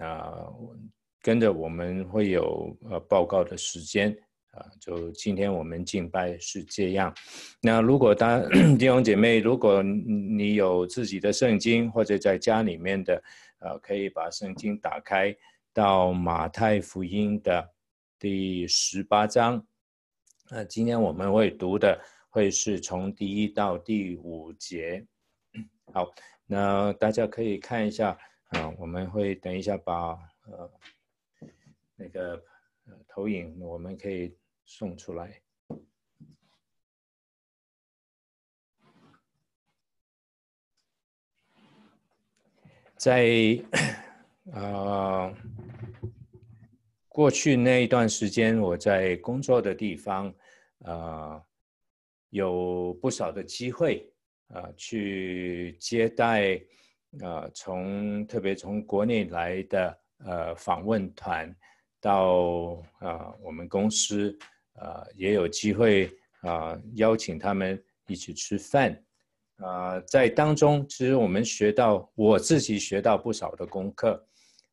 啊，跟着我们会有呃报告的时间啊。就今天我们敬拜是这样。那如果大 弟兄姐妹，如果你有自己的圣经或者在家里面的，呃，可以把圣经打开到马太福音的第十八章。那今天我们会读的会是从第一到第五节。好，那大家可以看一下啊，我们会等一下把呃那个呃投影我们可以送出来。在啊。过去那一段时间，我在工作的地方，啊、呃，有不少的机会，啊、去接待，呃，从特别从国内来的，呃，访问团到啊、呃，我们公司，啊、呃，也有机会，啊、呃，邀请他们一起吃饭，啊、呃，在当中，其实我们学到，我自己学到不少的功课，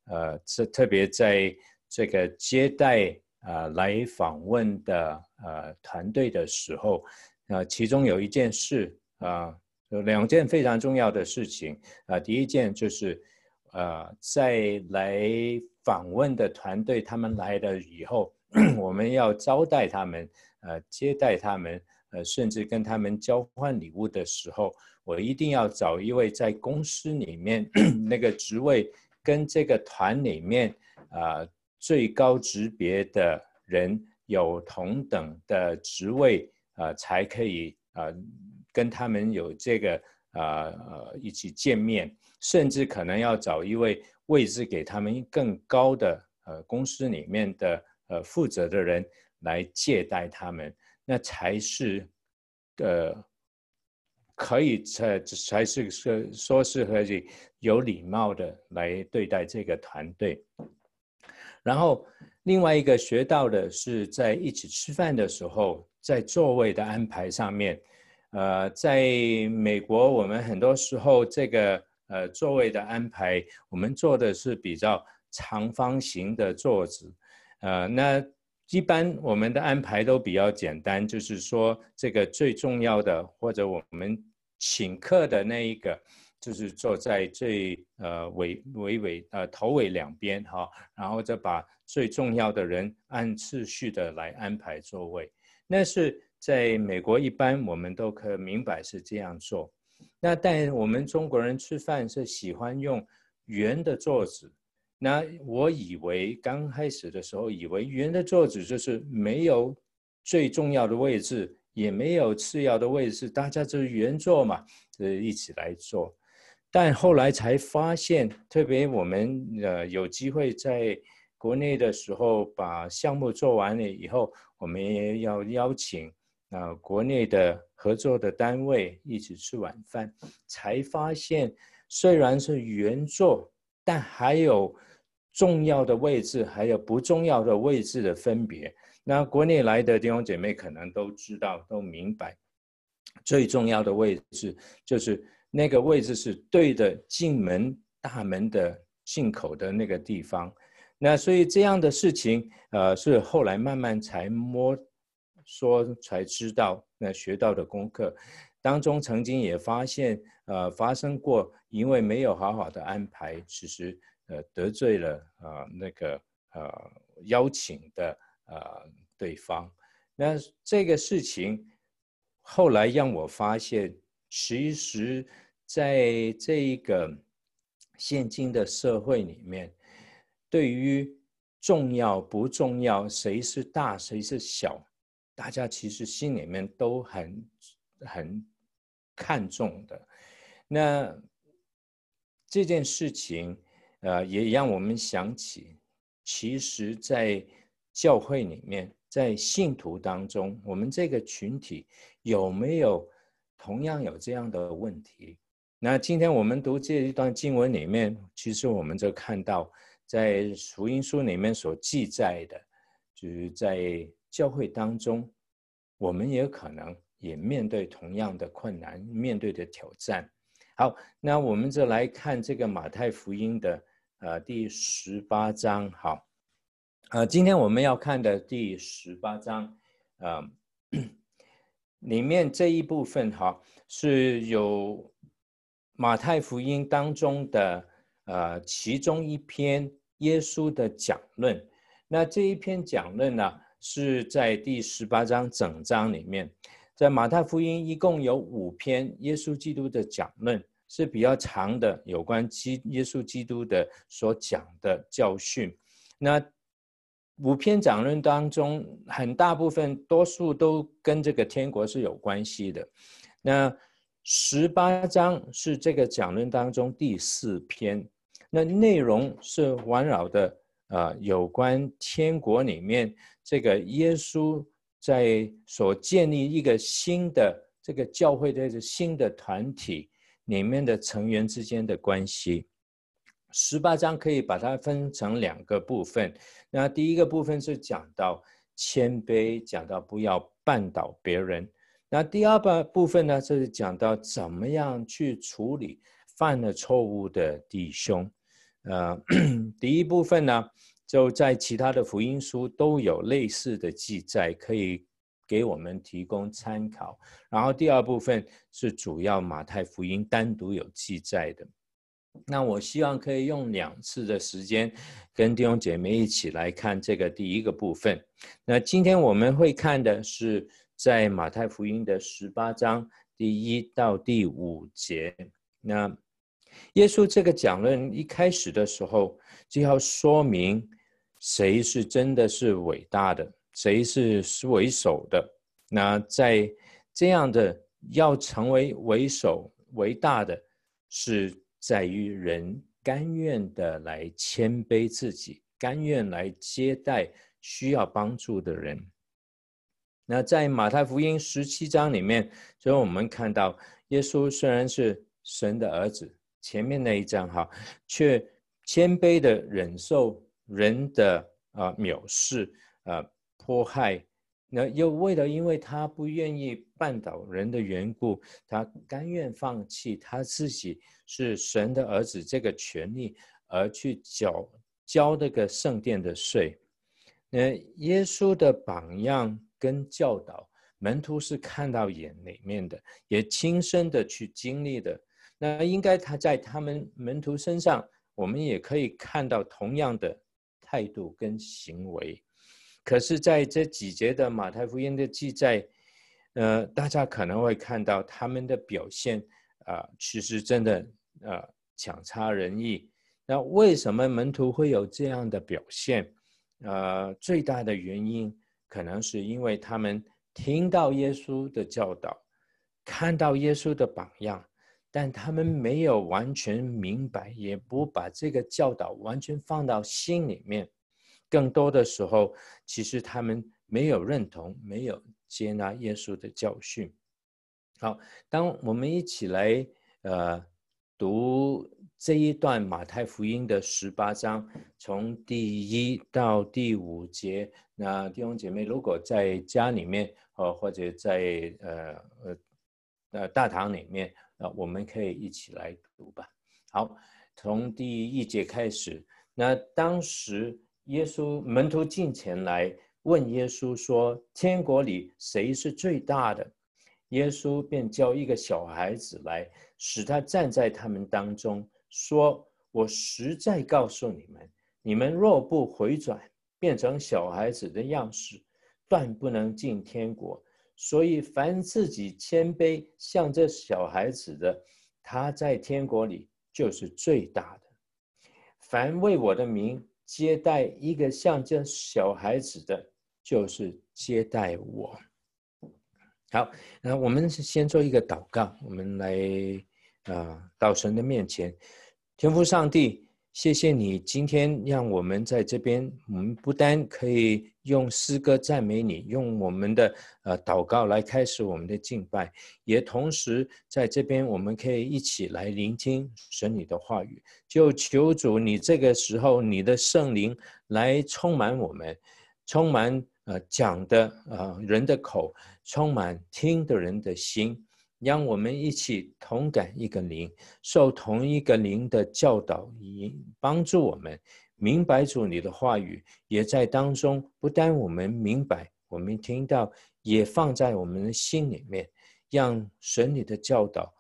呃，这特别在。这个接待啊、呃、来访问的呃团队的时候，啊、呃，其中有一件事啊、有两件非常重要的事情啊、第一件就是，呃，在来访问的团队他们来了以后，我们要招待他们，呃，接待他们，呃，甚至跟他们交换礼物的时候，我一定要找一位在公司里面 那个职位跟这个团里面啊。最高级别的人有同等的职位啊、才可以啊、跟他们有这个啊呃，一起见面，甚至可能要找一位位置给他们更高的呃公司里面的呃负责的人来接待他们，那才是呃可以才才是说说是可以有礼貌的来对待这个团队。然后，另外一个学到的是，在一起吃饭的时候，在座位的安排上面，呃，在美国，我们很多时候这个呃座位的安排，我们坐的是比较长方形的座子，呃，那一般我们的安排都比较简单，就是说这个最重要的或者我们请客的那一个。就是坐在最呃尾尾尾呃头尾两边哈，然后再把最重要的人按次序的来安排座位。那是在美国一般我们都可以明白是这样做。那但我们中国人吃饭是喜欢用圆的桌子。那我以为刚开始的时候以为圆的桌子就是没有最重要的位置，也没有次要的位置，大家就是圆桌嘛，就是一起来坐。但后来才发现，特别我们呃有机会在国内的时候，把项目做完了以后，我们也要邀请啊、呃、国内的合作的单位一起吃晚饭，才发现虽然是圆桌，但还有重要的位置，还有不重要的位置的分别。那国内来的弟兄姐妹可能都知道，都明白，最重要的位置就是。那个位置是对着进门大门的进口的那个地方，那所以这样的事情，呃，是后来慢慢才摸说才知道，那学到的功课当中，曾经也发现，呃，发生过，因为没有好好的安排，其实呃得罪了啊、呃、那个呃邀请的呃对方，那这个事情后来让我发现。其实，在这一个现今的社会里面，对于重要不重要，谁是大谁是小，大家其实心里面都很很看重的。那这件事情，呃，也让我们想起，其实，在教会里面，在信徒当中，我们这个群体有没有？同样有这样的问题。那今天我们读这一段经文里面，其实我们就看到，在福音书里面所记载的，就是在教会当中，我们也可能也面对同样的困难，面对的挑战。好，那我们就来看这个马太福音的呃第十八章，好，呃，今天我们要看的第十八章，呃，里面这一部分哈是有马太福音当中的呃其中一篇耶稣的讲论，那这一篇讲论呢是在第十八章整章里面。在马太福音一共有五篇耶稣基督的讲论，是比较长的，有关基耶稣基督的所讲的教训。那五篇讲论当中，很大部分多数都跟这个天国是有关系的。那十八章是这个讲论当中第四篇，那内容是环绕的啊，有关天国里面这个耶稣。在所建立一个新的这个教会的这新的团体里面的成员之间的关系，十八章可以把它分成两个部分。那第一个部分是讲到谦卑，讲到不要绊倒别人。那第二个部分呢，就是讲到怎么样去处理犯了错误的弟兄。呃，第一部分呢。就在其他的福音书都有类似的记载，可以给我们提供参考。然后第二部分是主要马太福音单独有记载的。那我希望可以用两次的时间，跟弟兄姐妹一起来看这个第一个部分。那今天我们会看的是在马太福音的十八章第一到第五节。那耶稣这个讲论一开始的时候就要说明。谁是真的是伟大的？谁是为首的？那在这样的要成为为首、为大的，是在于人甘愿的来谦卑自己，甘愿来接待需要帮助的人。那在马太福音十七章里面，所以我们看到耶稣虽然是神的儿子，前面那一章哈，却谦卑的忍受。人的啊藐视啊迫害，那又为了因为他不愿意绊倒人的缘故，他甘愿放弃他自己是神的儿子这个权利，而去缴交那个圣殿的税。那耶稣的榜样跟教导，门徒是看到眼里面的，也亲身的去经历的。那应该他在他们门徒身上，我们也可以看到同样的。态度跟行为，可是在这几节的马太福音的记载，呃，大家可能会看到他们的表现啊、呃，其实真的呃强差人意。那为什么门徒会有这样的表现？呃，最大的原因可能是因为他们听到耶稣的教导，看到耶稣的榜样。但他们没有完全明白，也不把这个教导完全放到心里面。更多的时候，其实他们没有认同，没有接纳耶稣的教训。好，当我们一起来呃读这一段马太福音的十八章，从第一到第五节。那弟兄姐妹，如果在家里面，呃，或者在呃呃呃大堂里面。那我们可以一起来读吧。好，从第一节开始。那当时耶稣门徒进前来问耶稣说：“天国里谁是最大的？”耶稣便叫一个小孩子来，使他站在他们当中，说：“我实在告诉你们，你们若不回转，变成小孩子的样式，断不能进天国。”所以，凡自己谦卑像这小孩子的，他在天国里就是最大的。凡为我的名接待一个像这小孩子的，就是接待我。好，那我们先做一个祷告，我们来啊、呃，到神的面前，天父上帝。谢谢你今天让我们在这边，我们不单可以用诗歌赞美你，用我们的呃祷告来开始我们的敬拜，也同时在这边我们可以一起来聆听神你的话语。就求主你这个时候你的圣灵来充满我们，充满呃讲的呃人的口，充满听的人的心。让我们一起同感一个灵，受同一个灵的教导，以帮助我们明白主你的话语，也在当中。不但我们明白，我们听到，也放在我们的心里面，让神你的教导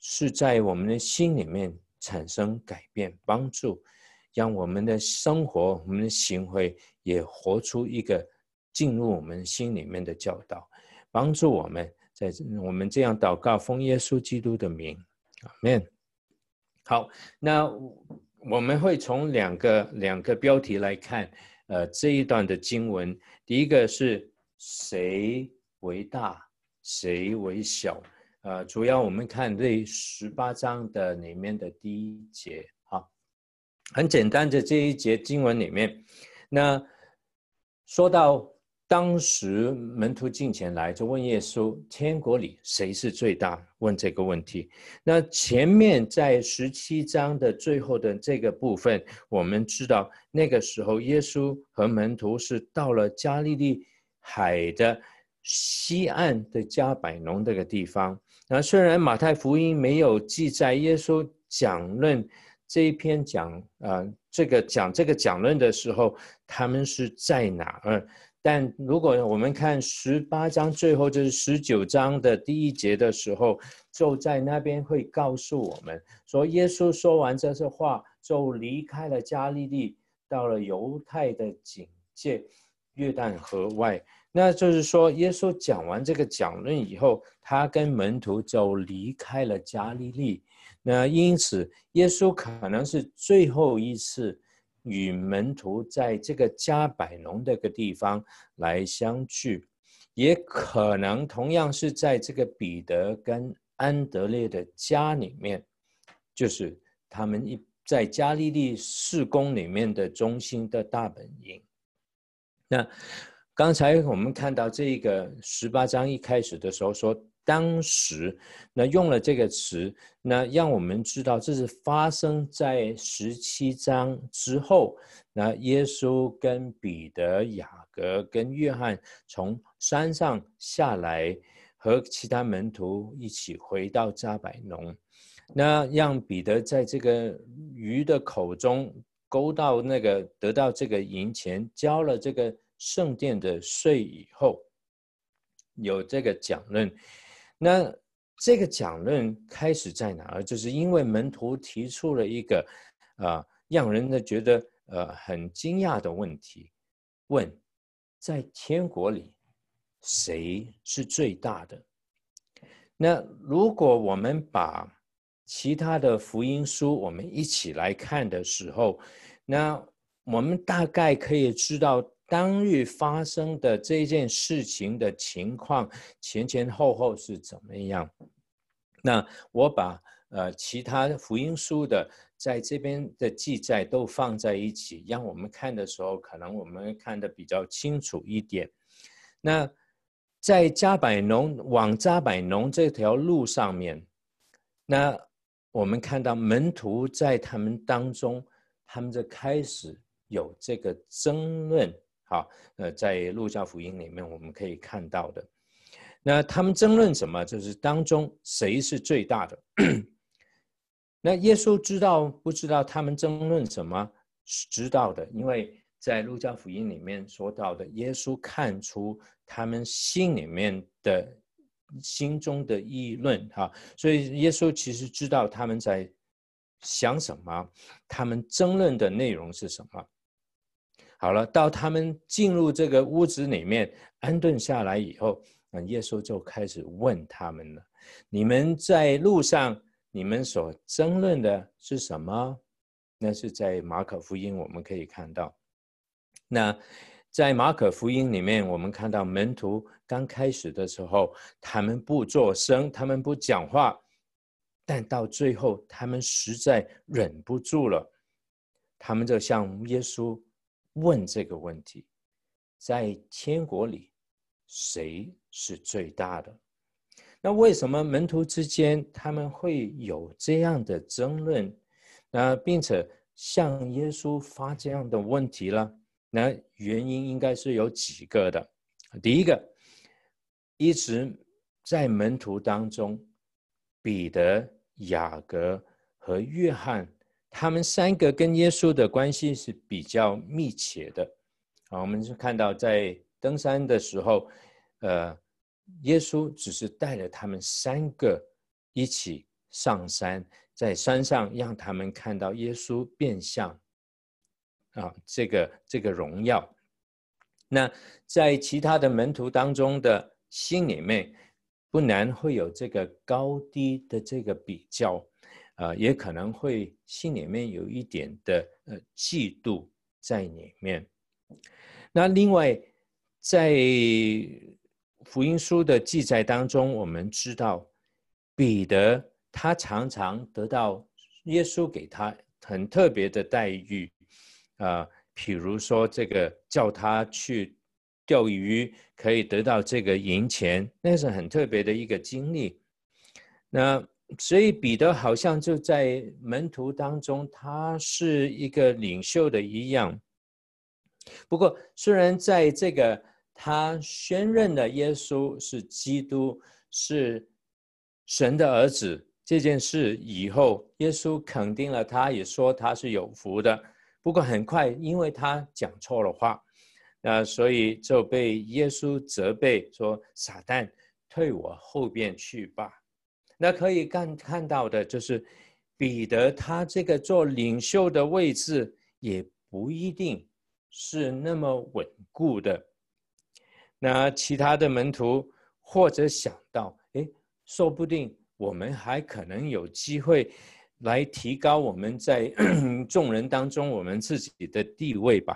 是在我们的心里面产生改变，帮助，让我们的生活、我们的行为也活出一个进入我们心里面的教导，帮助我们。在我们这样祷告，奉耶稣基督的名，阿门。好，那我们会从两个两个标题来看，呃，这一段的经文。第一个是谁为大，谁为小？呃，主要我们看这十八章的里面的第一节，好，很简单的这一节经文里面，那说到。当时门徒进前来，就问耶稣：“天国里谁是最大？”问这个问题。那前面在十七章的最后的这个部分，我们知道那个时候耶稣和门徒是到了加利利海的西岸的加百农这个地方。那虽然马太福音没有记载耶稣讲论这一篇讲啊，这个讲这个讲论的时候，他们是在哪儿？但如果我们看十八章最后就是十九章的第一节的时候，就在那边会告诉我们说，耶稣说完这些话，就离开了加利利，到了犹太的境界约旦河外。那就是说，耶稣讲完这个讲论以后，他跟门徒就离开了加利利。那因此，耶稣可能是最后一次。与门徒在这个加百农这个地方来相聚，也可能同样是在这个彼得跟安德烈的家里面，就是他们一在加利利事工里面的中心的大本营。那刚才我们看到这个十八章一开始的时候说。当时，那用了这个词，那让我们知道这是发生在十七章之后。那耶稣跟彼得、雅各跟约翰从山上下来，和其他门徒一起回到加百农。那让彼得在这个鱼的口中勾到那个得到这个银钱，交了这个圣殿的税以后，有这个讲论。那这个讲论开始在哪儿？就是因为门徒提出了一个，啊、呃，让人呢觉得呃很惊讶的问题，问，在天国里谁是最大的？那如果我们把其他的福音书我们一起来看的时候，那我们大概可以知道。当日发生的这件事情的情况前前后后是怎么样？那我把呃其他福音书的在这边的记载都放在一起，让我们看的时候，可能我们看得比较清楚一点。那在加百农往加百农这条路上面，那我们看到门徒在他们当中，他们就开始有这个争论。好，呃，在路加福音里面我们可以看到的，那他们争论什么？就是当中谁是最大的？那耶稣知道不知道他们争论什么？是知道的，因为在路加福音里面说到的，耶稣看出他们心里面的心中的议论，哈，所以耶稣其实知道他们在想什么，他们争论的内容是什么。好了，到他们进入这个屋子里面安顿下来以后，那耶稣就开始问他们了：“你们在路上，你们所争论的是什么？”那是在马可福音我们可以看到。那在马可福音里面，我们看到门徒刚开始的时候，他们不作声，他们不讲话，但到最后，他们实在忍不住了，他们就向耶稣。问这个问题，在天国里，谁是最大的？那为什么门徒之间他们会有这样的争论？那并且向耶稣发这样的问题了？那原因应该是有几个的。第一个，一直在门徒当中彼得、雅各和约翰，他们三个跟耶稣的关系是比较密切的。啊，我们就看到在登山的时候，呃，耶稣只是带了他们三个一起上山，在山上让他们看到耶稣变相啊，这个这个荣耀。那在其他的门徒当中的心里面，不难会有这个高低的这个比较，啊、也可能会心里面有一点的呃嫉妒在里面。那另外，在福音书的记载当中，我们知道彼得他常常得到耶稣给他很特别的待遇，啊、呃。譬如说，这个叫他去钓鱼，可以得到这个银钱，那是很特别的一个经历。那所以彼得好像就在门徒当中，他是一个领袖的一样。不过，虽然在这个他宣认了耶稣是基督，是神的儿子这件事以后，耶稣肯定了他，也说他是有福的。不过很快，因为他讲错了话，那所以就被耶稣责备说：“撒旦，退我后边去吧。”那可以看看到的就是，彼得他这个做领袖的位置也不一定是那么稳固的。那其他的门徒或者想到，诶，说不定我们还可能有机会。来提高我们在 众人当中我们自己的地位吧。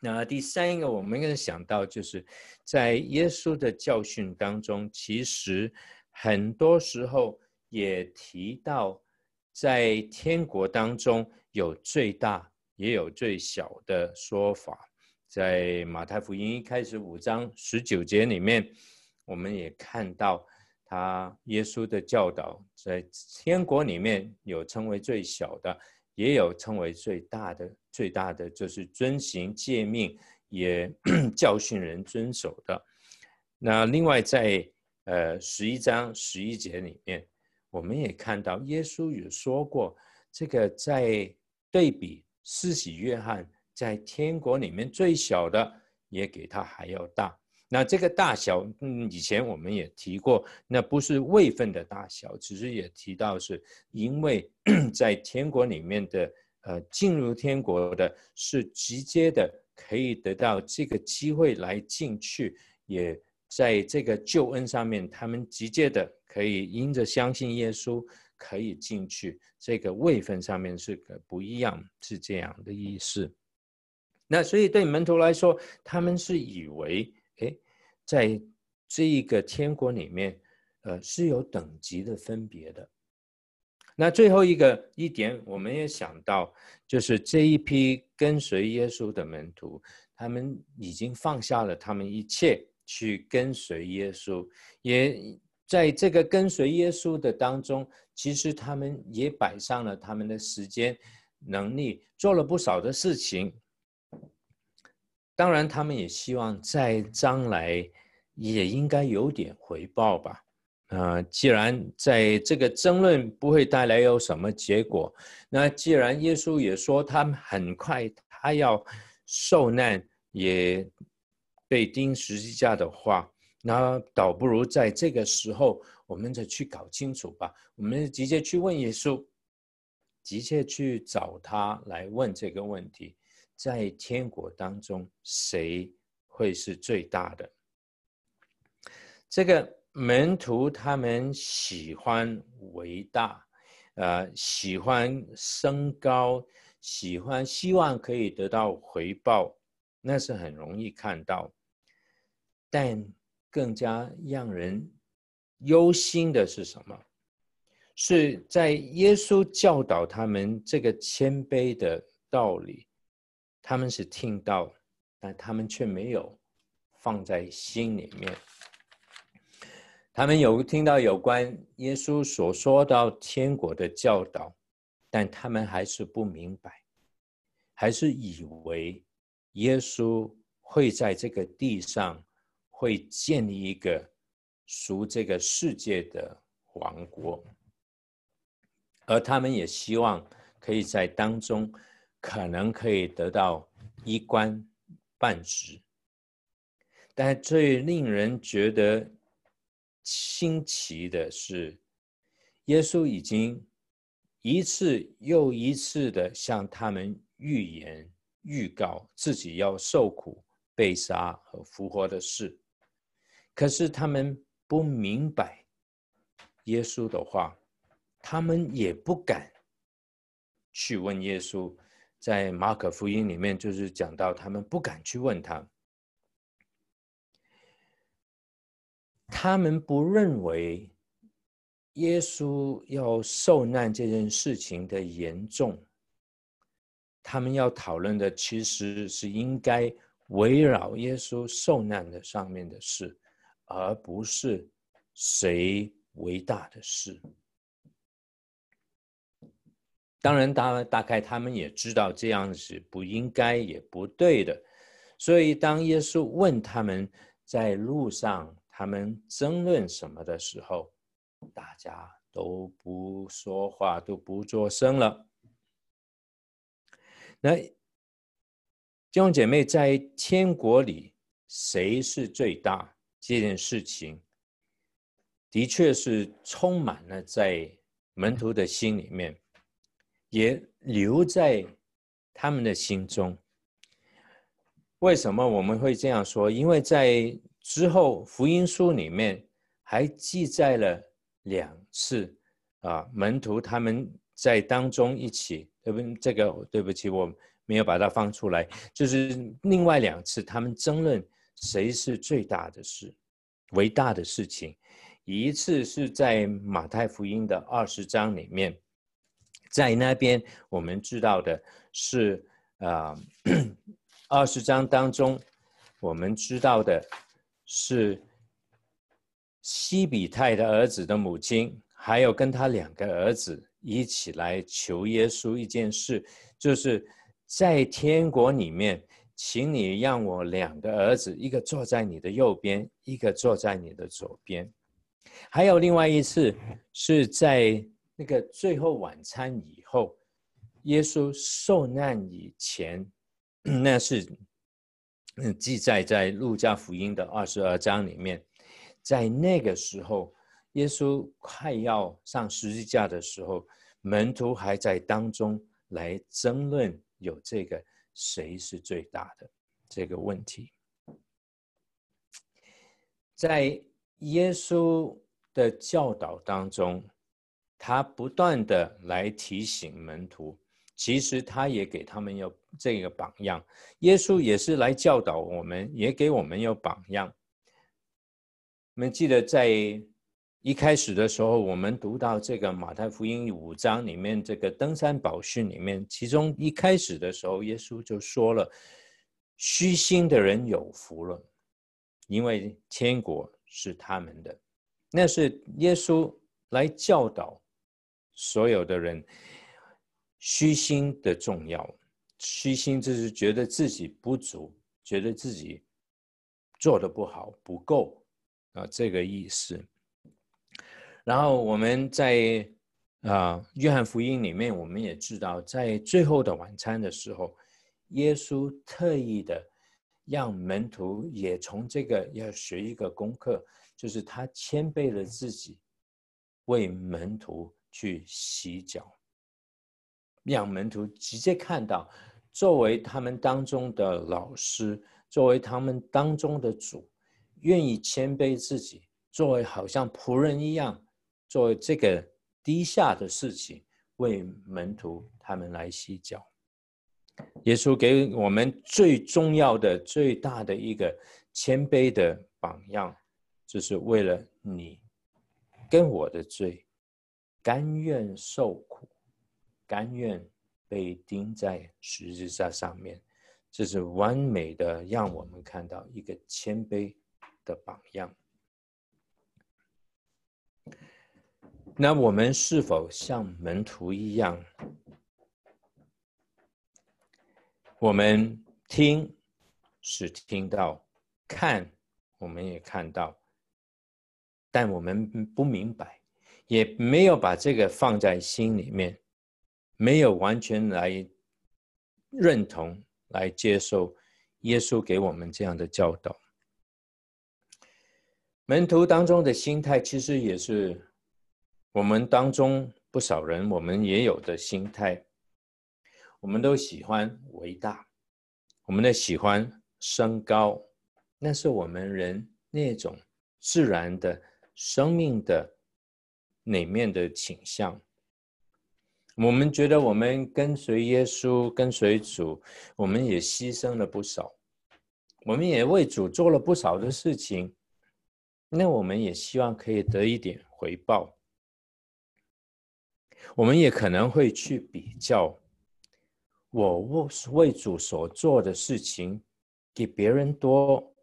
那第三一个，我们应该想到，就是在耶稣的教训当中，其实很多时候也提到，在天国当中有最大也有最小的说法。在马太福音一开始五章十九节里面，我们也看到。他耶稣的教导，在天国里面有称为最小的，也有称为最大的。最大的就是遵行诫命，也 教训人遵守的。那另外在呃十一章十一节里面，我们也看到耶稣有说过，这个在对比四喜约翰在天国里面最小的，也给他还要大。那这个大小，嗯，以前我们也提过，那不是位分的大小，只是也提到是因为 在天国里面的，呃，进入天国的是直接的，可以得到这个机会来进去，也在这个救恩上面，他们直接的可以因着相信耶稣可以进去，这个位分上面是个不一样，是这样的意思。那所以对门徒来说，他们是以为。诶，在这一个天国里面，呃，是有等级的分别的。那最后一个一点，我们也想到，就是这一批跟随耶稣的门徒，他们已经放下了他们一切，去跟随耶稣。也在这个跟随耶稣的当中，其实他们也摆上了他们的时间、能力，做了不少的事情。当然，他们也希望在将来也应该有点回报吧。啊、既然在这个争论不会带来有什么结果，那既然耶稣也说他们很快他要受难，也被钉十字架的话，那倒不如在这个时候，我们再去搞清楚吧。我们直接去问耶稣，直接去找他来问这个问题。在天国当中，谁会是最大的？这个门徒他们喜欢伟大，呃，喜欢升高，喜欢希望可以得到回报，那是很容易看到。但更加让人忧心的是什么？是在耶稣教导他们这个谦卑的道理。他们是听到，但他们却没有放在心里面。他们有听到有关耶稣所说到天国的教导，但他们还是不明白，还是以为耶稣会在这个地上会建立一个属这个世界的王国，而他们也希望可以在当中可能可以得到一官半职。但最令人觉得新奇的是，耶稣已经一次又一次的向他们预言、预告自己要受苦、被杀和复活的事，可是他们不明白耶稣的话，他们也不敢去问耶稣。在马可福音里面，就是讲到他们不敢去问他。他们不认为耶稣要受难这件事情的严重，他们要讨论的其实是应该围绕耶稣受难的上面的事，而不是谁为大的事。当然，大大概他们也知道这样是不应该也不对的，所以当耶稣问他们在路上。他们争论什么的时候，大家都不说话，都不作声了。那弟兄姐妹，在天国里，谁是最大？这件事情的确是充满了在门徒的心里面，也留在他们的心中。为什么我们会这样说？因为在之后，福音书里面还记载了两次啊，门徒他们在当中一起，对不？这个对不起，我没有把它放出来。就是另外两次，他们争论谁是最大的事，伟大的事情。一次是在马太福音的二十章里面，在那边我们知道的是啊，二十章当中我们知道的。是西比泰的儿子的母亲，还有跟他两个儿子一起来求耶稣一件事，就是在天国里面，请你让我两个儿子，一个坐在你的右边，一个坐在你的左边。还有另外一次是在那个最后晚餐以后，耶稣受难以前，那是。嗯，记载在路加福音的二十二章里面，在那个时候，耶稣快要上十字架的时候，门徒还在当中来争论有这个谁是最大的这个问题。在耶稣的教导当中，他不断的来提醒门徒。其实他也给他们有这个榜样，耶稣也是来教导我们，也给我们有榜样。我们记得在一开始的时候，我们读到这个马太福音五章里面这个登山宝训里面，其中一开始的时候，耶稣就说了：“虚心的人有福了，因为天国是他们的。”那是耶稣来教导所有的人。虚心的重要，虚心就是觉得自己不足，觉得自己做的不好，不够啊，这个意思。然后我们在啊约翰福音里面，我们也知道，在最后的晚餐的时候，耶稣特意的让门徒也从这个要学一个功课，就是他谦卑了自己，为门徒去洗脚。让门徒直接看到，作为他们当中的老师，作为他们当中的主，愿意谦卑自己，作为好像仆人一样，作为这个低下的事情，为门徒他们来洗脚。耶稣给我们最重要的、最大的一个谦卑的榜样，就是为了你跟我的罪，甘愿受苦。甘愿被钉在十字架上面，这是完美的，让我们看到一个谦卑的榜样。那我们是否像门徒一样？我们听是听到，看我们也看到，但我们不明白也没有把这个放在心里面，没有完全来认同、来接受耶稣给我们这样的教导。门徒当中的心态，其实也是我们当中不少人我们也有的心态。我们都喜欢伟大，我们都喜欢升高，那是我们人那种自然的生命的里面的倾向。我们觉得我们跟随耶稣、跟随主，我们也牺牲了不少，我们也为主做了不少的事情，那我们也希望可以得一点回报。我们也可能会去比较。我为为主所做的事情，比别人多，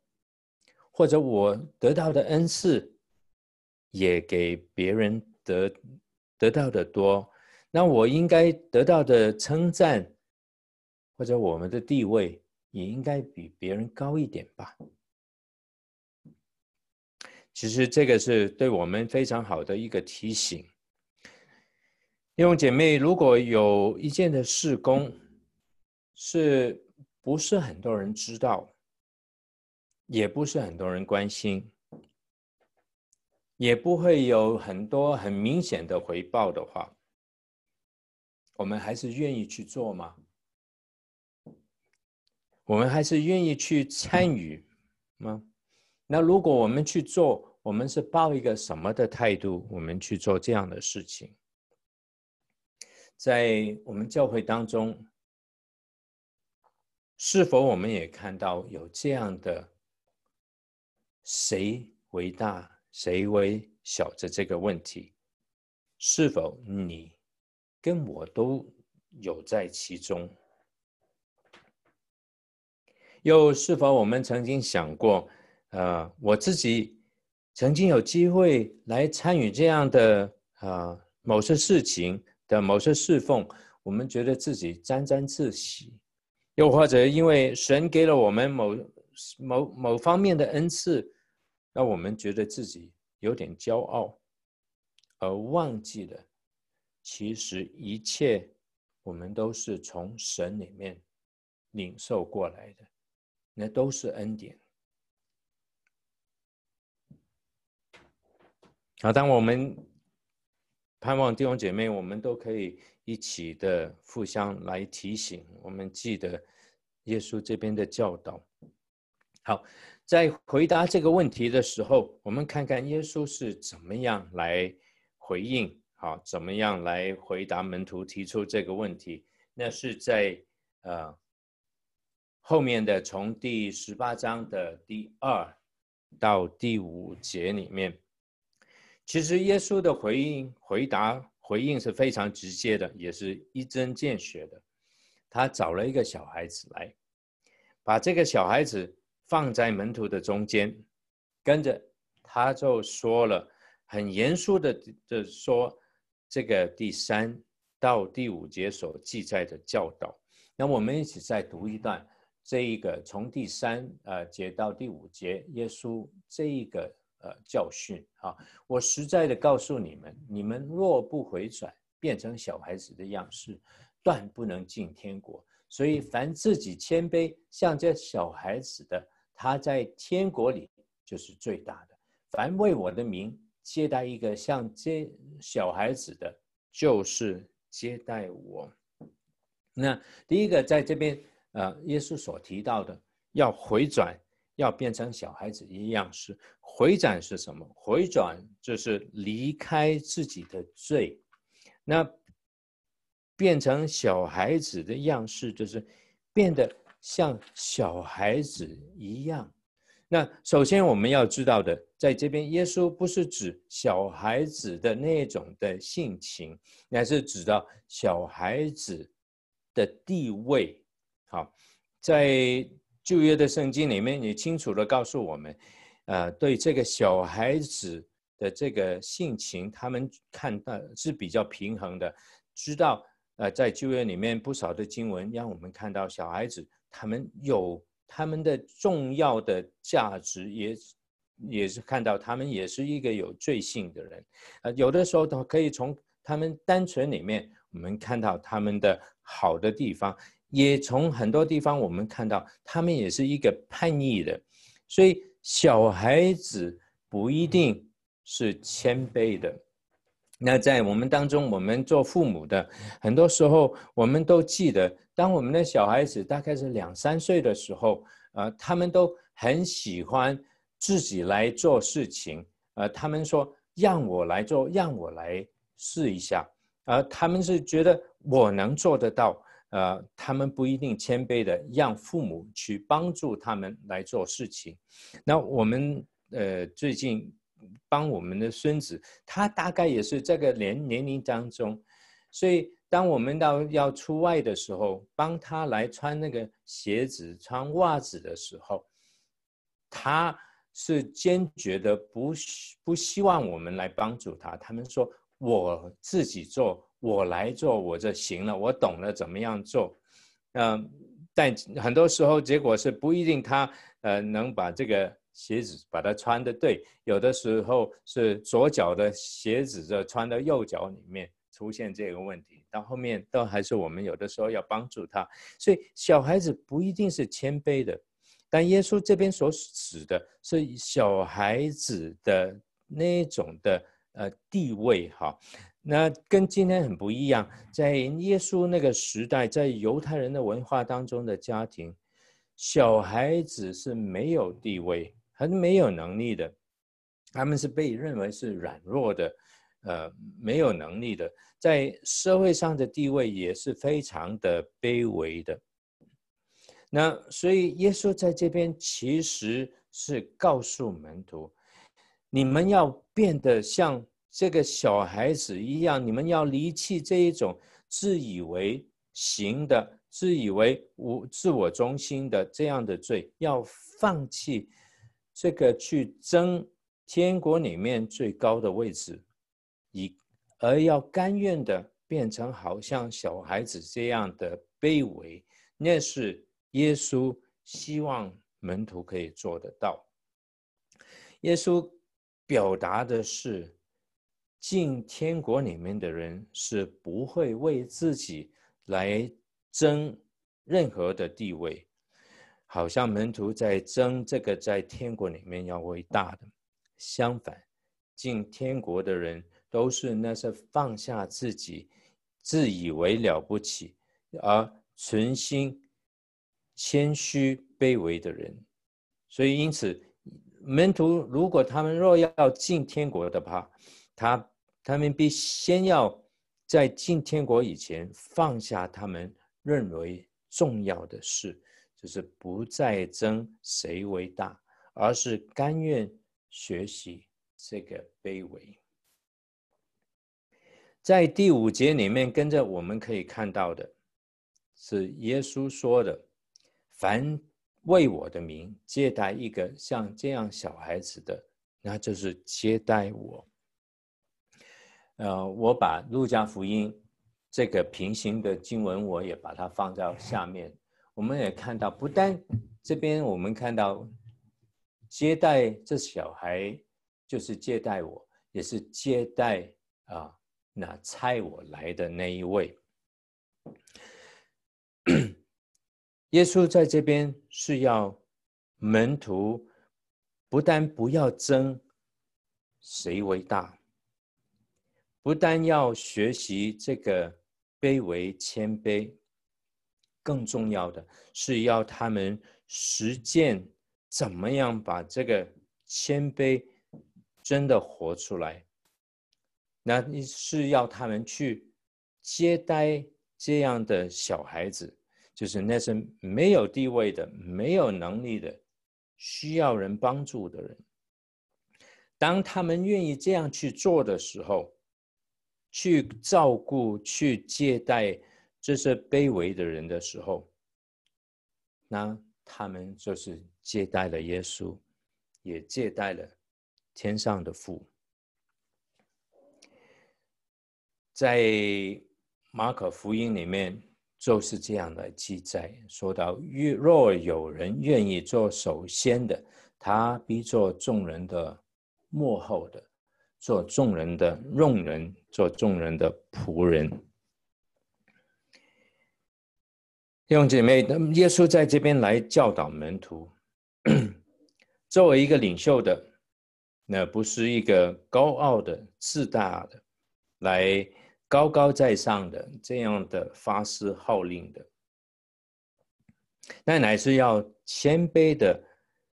或者我得到的恩赐，也给别人得得到的多，那我应该得到的称赞，或者我们的地位，也应该比别人高一点吧。其实这个是对我们非常好的一个提醒。弟兄姐妹，如果有一件的事工，是不是很多人知道，也不是很多人关心，也不会有很多很明显的回报的话，我们还是愿意去做吗？我们还是愿意去参与吗？那如果我们去做，我们是抱一个什么的态度？我们去做这样的事情，在我们教会当中。是否我们也看到有这样的谁为大，谁为小的这个问题？是否你跟我都有在其中？又是否我们曾经想过，呃，我自己曾经有机会来参与这样的啊、呃、某些事情的某些侍奉，我们觉得自己沾沾自喜。又或者因为神给了我们某某某方面的恩赐，让我们觉得自己有点骄傲，而忘记了，其实一切我们都是从神里面领受过来的，那都是恩典。好，当我们盼望弟兄姐妹，我们都可以。一起的互相来提醒，我们记得耶稣这边的教导。好，在回答这个问题的时候，我们看看耶稣是怎么样来回应，好，怎么样来回答门徒提出这个问题。那是在呃后面的从第十八章的第二到第五节里面，其实耶稣的回应回答。回应是非常直接的，也是一针见血的。他找了一个小孩子来，把这个小孩子放在门徒的中间，跟着他就说了很严肃的的说，这个第三到第五节所记载的教导。那我们一起再读一段这一个从第三呃节到第五节，耶稣这一个。呃，教训啊！我实在的告诉你们，你们若不回转，变成小孩子的样式，断不能进天国。所以，凡自己谦卑像这小孩子的，他在天国里就是最大的。凡为我的名接待一个像这小孩子的，就是接待我。那第一个在这边，呃，耶稣所提到的要回转。要变成小孩子一样式，回转是什么？回转就是离开自己的罪，那变成小孩子的样式，就是变得像小孩子一样。那首先我们要知道的，在这边，耶稣不是指小孩子的那种的性情，乃是指到小孩子的地位。好，在。旧约的圣经里面也清楚地告诉我们，呃，对这个小孩子的这个性情，他们看到是比较平衡的。知道，呃，在旧约里面不少的经文让我们看到小孩子他们有他们的重要的价值，也也是看到他们也是一个有罪性的人，呃，有的时候都可以从他们单纯里面，我们看到他们的好的地方，也从很多地方我们看到他们也是一个叛逆的，所以小孩子不一定是谦卑的。那在我们当中，我们做父母的，很多时候我们都记得，当我们的小孩子大概是两三岁的时候，呃，他们都很喜欢。自己来做事情，呃，他们说让我来做，让我来试一下，呃，他们是觉得我能做得到，呃，他们不一定谦卑的让父母去帮助他们来做事情。那我们呃最近帮我们的孙子，他大概也是这个年年龄当中，所以当我们到要出外的时候，帮他来穿那个鞋子、穿袜子的时候，他。是坚决的不不希望我们来帮助他，他们说我自己做，我来做我就行了，我懂了怎么样做。嗯，但很多时候结果是不一定他呃能把这个鞋子把它穿得对，有的时候是左脚的鞋子就穿到右脚里面出现这个问题，到后面都还是我们有的时候要帮助他，所以小孩子不一定是谦卑的。但耶稣这边所指的是小孩子的那种的呃地位哈，那跟今天很不一样。在耶稣那个时代，在犹太人的文化当中的家庭，小孩子是没有地位，很没有能力的，他们是被认为是软弱的，呃，没有能力的，在社会上的地位也是非常的卑微的。那所以耶稣在这边其实是告诉门徒，你们要变得像这个小孩子一样，你们要离弃这一种自以为行的、自以为无自我中心的这样的罪，要放弃这个去争天国里面最高的位置，以而要甘愿的变成好像小孩子这样的卑微，那是。耶稣希望门徒可以做得到。耶稣表达的是，进天国里面的人是不会为自己来争任何的地位，好像门徒在争这个在天国里面要为大的。相反，进天国的人都是那些放下自己、自以为了不起而存心。谦虚卑微的人，所以因此，门徒如果他们若要进天国的话，他他们必先要在进天国以前放下他们认为重要的事，就是不再争谁为大，而是甘愿学习这个卑微。在第五节里面，跟着我们可以看到的是耶稣说的。凡为我的名接待一个像这样小孩子的，那就是接待我。呃，我把路加福音这个平行的经文，我也把它放在下面。我们也看到，不但这边我们看到接待这小孩，就是接待我，也是接待啊那差我来的那一位。耶稣在这边是要门徒不但不要争谁为大，不但要学习这个卑微谦卑，更重要的是要他们实践怎么样把这个谦卑真的活出来。那是要他们去接待这样的小孩子。就是那些没有地位的、没有能力的、需要人帮助的人，当他们愿意这样去做的时候，去照顾、去接待这些卑微的人的时候，那他们就是接待了耶稣，也接待了天上的父。在马可福音里面。就是这样的记载，说到若有人愿意做首先的，他必做众人的末后的，做众人的用人，做众人的仆人。弟兄姐妹，耶稣在这边来教导门徒，作为一个领袖的，那不是一个高傲的、自大的，来高高在上的这样的发誓号令的，那乃是要谦卑的。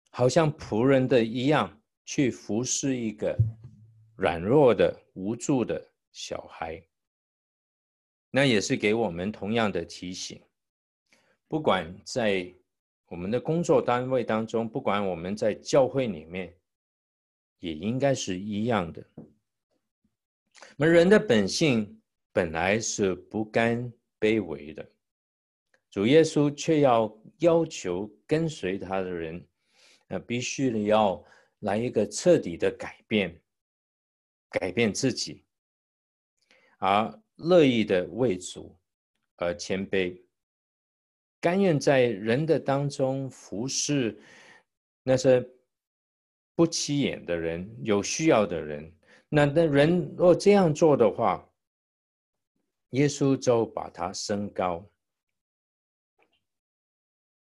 好像仆人的一样去服侍一个软弱的、无助的小孩，那也是给我们同样的提醒。不管在我们的工作单位当中，不管我们在教会里面，也应该是一样的。而人的本性本来是不甘卑微的，主耶稣却要要求跟随他的人。那必须的要来一个彻底的改变，改变自己，而乐意的为主而谦卑，甘愿在人的当中服侍那些不起眼的人、有需要的人。那那人若这样做的话，耶稣就把他升高。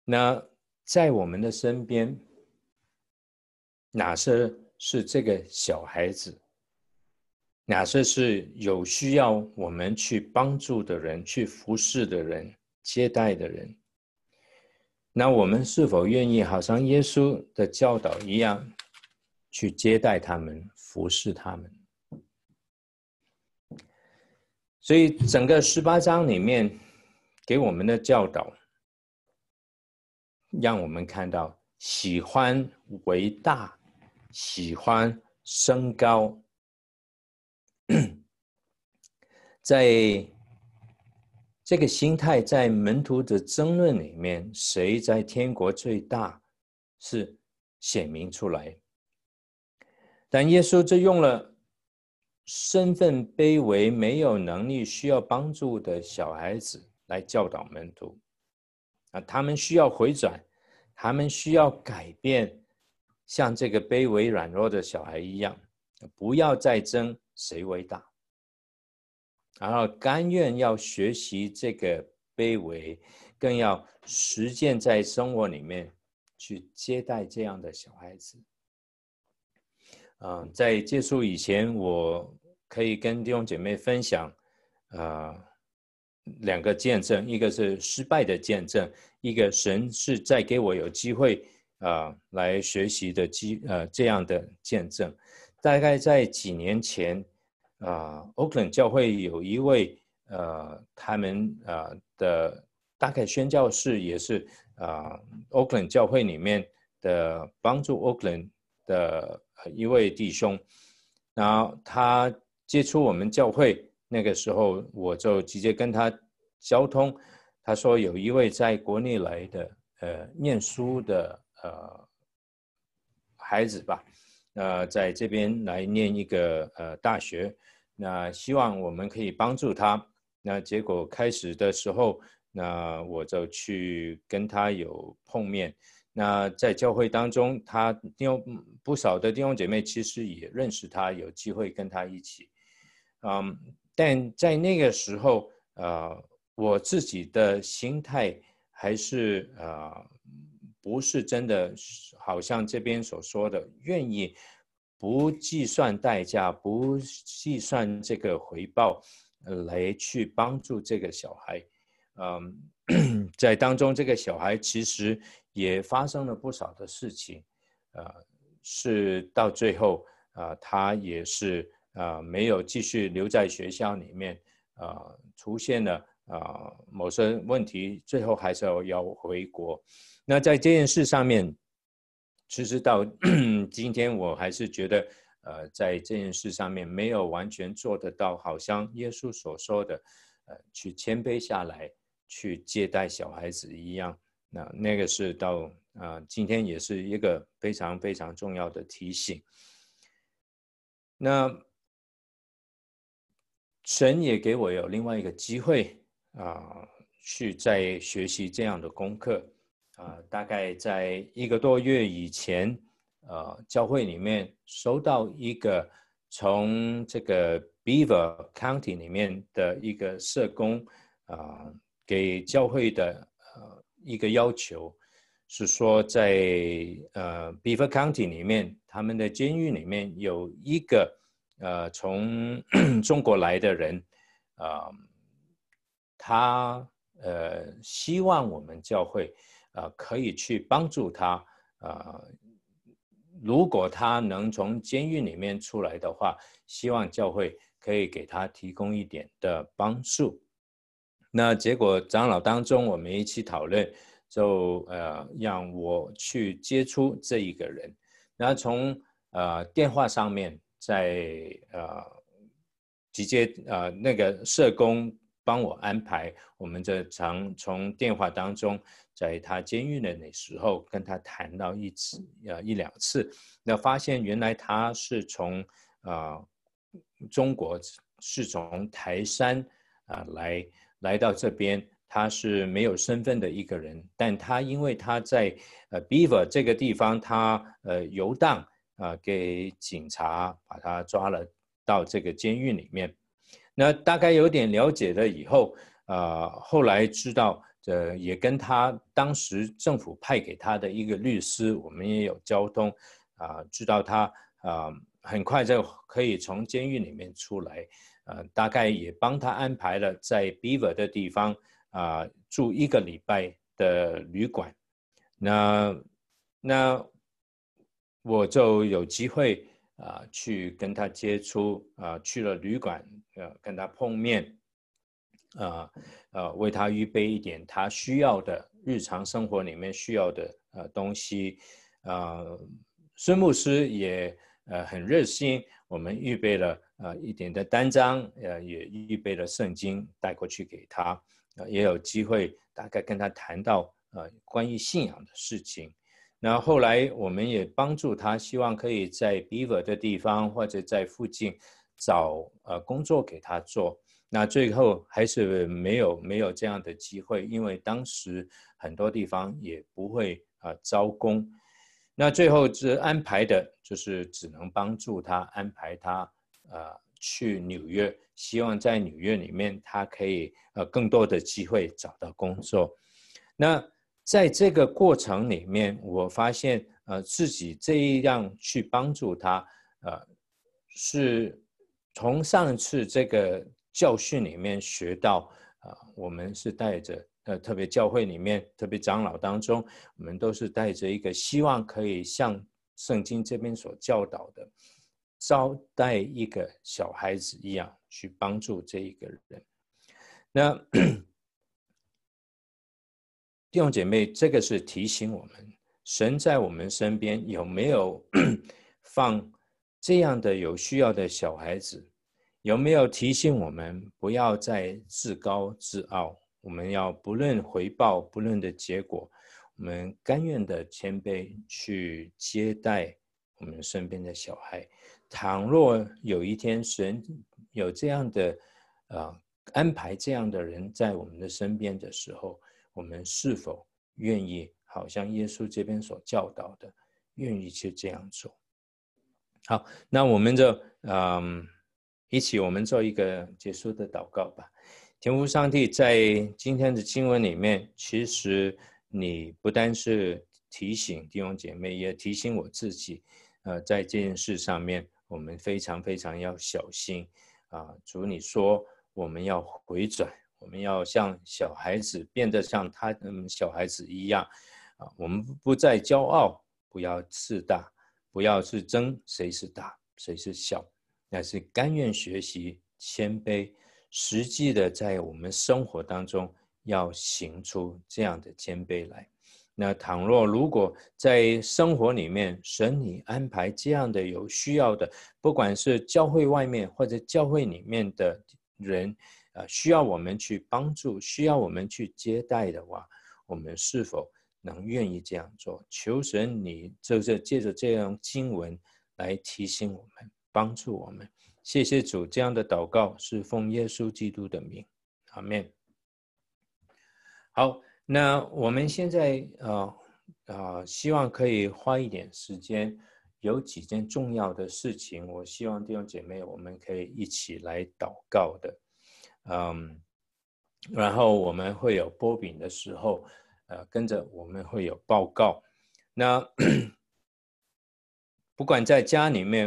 那在我们的身边。哪些是这个小孩子？哪些是有需要我们去帮助的人、去服侍的人、接待的人？那我们是否愿意好像耶稣的教导一样，去接待他们、服侍他们？所以整个十八章里面给我们的教导，让我们看到喜欢为大。喜欢升高，在这个心态，在门徒的争论里面，谁在天国最大，是显明出来。但耶稣就用了身份卑微、没有能力、需要帮助的小孩子来教导门徒，啊，他们需要回转，他们需要改变。像这个卑微软弱的小孩一样，不要再争谁为大，然后甘愿要学习这个卑微，更要实践在生活里面去接待这样的小孩子。嗯，在结束以前，我可以跟弟兄姐妹分享，呃，两个见证，一个是失败的见证，一个神是在给我有机会。啊、呃，来学习的机呃这样的见证，大概在几年前，啊、呃，Oakland 教会有一位呃，他们啊、呃、的大概宣教士也是啊、呃、，Oakland 教会里面的帮助 Oakland 的一位弟兄，然后他接触我们教会那个时候，我就直接跟他交通，他说有一位在国内来的呃念书的。呃，孩子吧，呃，在这边来念一个呃大学，那希望我们可以帮助他。那结果开始的时候，那我就去跟他有碰面。那在教会当中，他弟兄不少的弟兄姐妹其实也认识他，有机会跟他一起。嗯，但在那个时候，呃，我自己的心态还是呃。不是真的，好像这边所说的，愿意不计算代价、不计算这个回报，来去帮助这个小孩。嗯，在当中，这个小孩其实也发生了不少的事情。呃，是到最后，啊，他也是啊，没有继续留在学校里面，啊，出现了啊某些问题，最后还是要要回国。那在这件事上面，其实到 今天我还是觉得，呃，在这件事上面没有完全做得到，好像耶稣所说的，呃，去谦卑下来，去接待小孩子一样。那那个是到啊、今天也是一个非常非常重要的提醒。那神也给我有另外一个机会啊、去在学习这样的功课。啊、大概在一个多月以前，呃教会里面收到一个从这个 Beaver County 里面的一个社工啊、给教会的呃一个要求，是说在呃 Beaver County 里面他们的监狱里面有一个呃从 中国来的人啊、他呃希望我们教会。啊，可以去帮助他。啊，如果他能从监狱里面出来的话，希望教会可以给他提供一点的帮助。那结果长老当中，我们一起讨论，就呃让我去接触这一个人。然后从呃电话上面，在呃直接呃那个社工帮我安排，我们这常从电话当中。在他监狱的那时候，跟他谈到一次，呃，一两次，那发现原来他是从啊、中国，是从台山啊、来来到这边，他是没有身份的一个人，但他因为他在呃 Beaver 这个地方，他呃游荡啊、给警察把他抓了到这个监狱里面，那大概有点了解了以后，啊、呃，后来知道。呃，也跟他当时政府派给他的一个律师，我们也有交通，啊、知道他啊、很快就可以从监狱里面出来，呃，大概也帮他安排了在 Beaver 的地方啊、住一个礼拜的旅馆，那那我就有机会啊、去跟他接触啊、去了旅馆，呃，跟他碰面。啊，呃，为他预备一点他需要的日常生活里面需要的呃东西，呃，孙牧师也呃很热心，我们预备了呃一点的单张，呃，也预备了圣经带过去给他，呃，也有机会大概跟他谈到呃关于信仰的事情。那后来我们也帮助他，希望可以在 Beaver 的地方或者在附近找呃工作给他做。那最后还是没有没有这样的机会，因为当时很多地方也不会啊招工。那最后是安排的，就是只能帮助他安排他呃去纽约，希望在纽约里面他可以呃更多的机会找到工作。那在这个过程里面，我发现呃自己这样去帮助他，呃是从上次这个。教训里面学到，啊，我们是带着，呃，特别教会里面，特别长老当中，我们都是带着一个希望，可以像圣经这边所教导的，招待一个小孩子一样去帮助这一个人。那弟兄姐妹，这个是提醒我们，神在我们身边有没有 放这样的有需要的小孩子？有没有提醒我们不要再自高自傲？我们要不论回报，不论的结果，我们甘愿的谦卑去接待我们身边的小孩。倘若有一天神有这样的呃安排，这样的人在我们的身边的时候，我们是否愿意，好像耶稣这边所教导的，愿意去这样做？好，那我们就嗯。一起，我们做一个结束的祷告吧。天父上帝，在今天的经文里面，其实你不单是提醒弟兄姐妹，也提醒我自己。呃，在这件事上面，我们非常非常要小心啊！主，你说我们要回转，我们要像小孩子，变得像他嗯小孩子一样啊！我们不再骄傲，不要自大，不要去争谁是大，谁是小。那是甘愿学习谦卑，实际的在我们生活当中要行出这样的谦卑来。那倘若如果在生活里面，神你安排这样的有需要的，不管是教会外面或者教会里面的人，啊，需要我们去帮助，需要我们去接待的话，我们是否能愿意这样做？求神你就是借着这样经文来提醒我们。帮助我们，谢谢主。这样的祷告是奉耶稣基督的名，阿门。好，那我们现在呃呃，希望可以花一点时间有几件重要的事情，我希望弟兄姐妹我们可以一起来祷告的。嗯，然后我们会有播饼的时候，呃，跟着我们会有报告。那 不管在家里面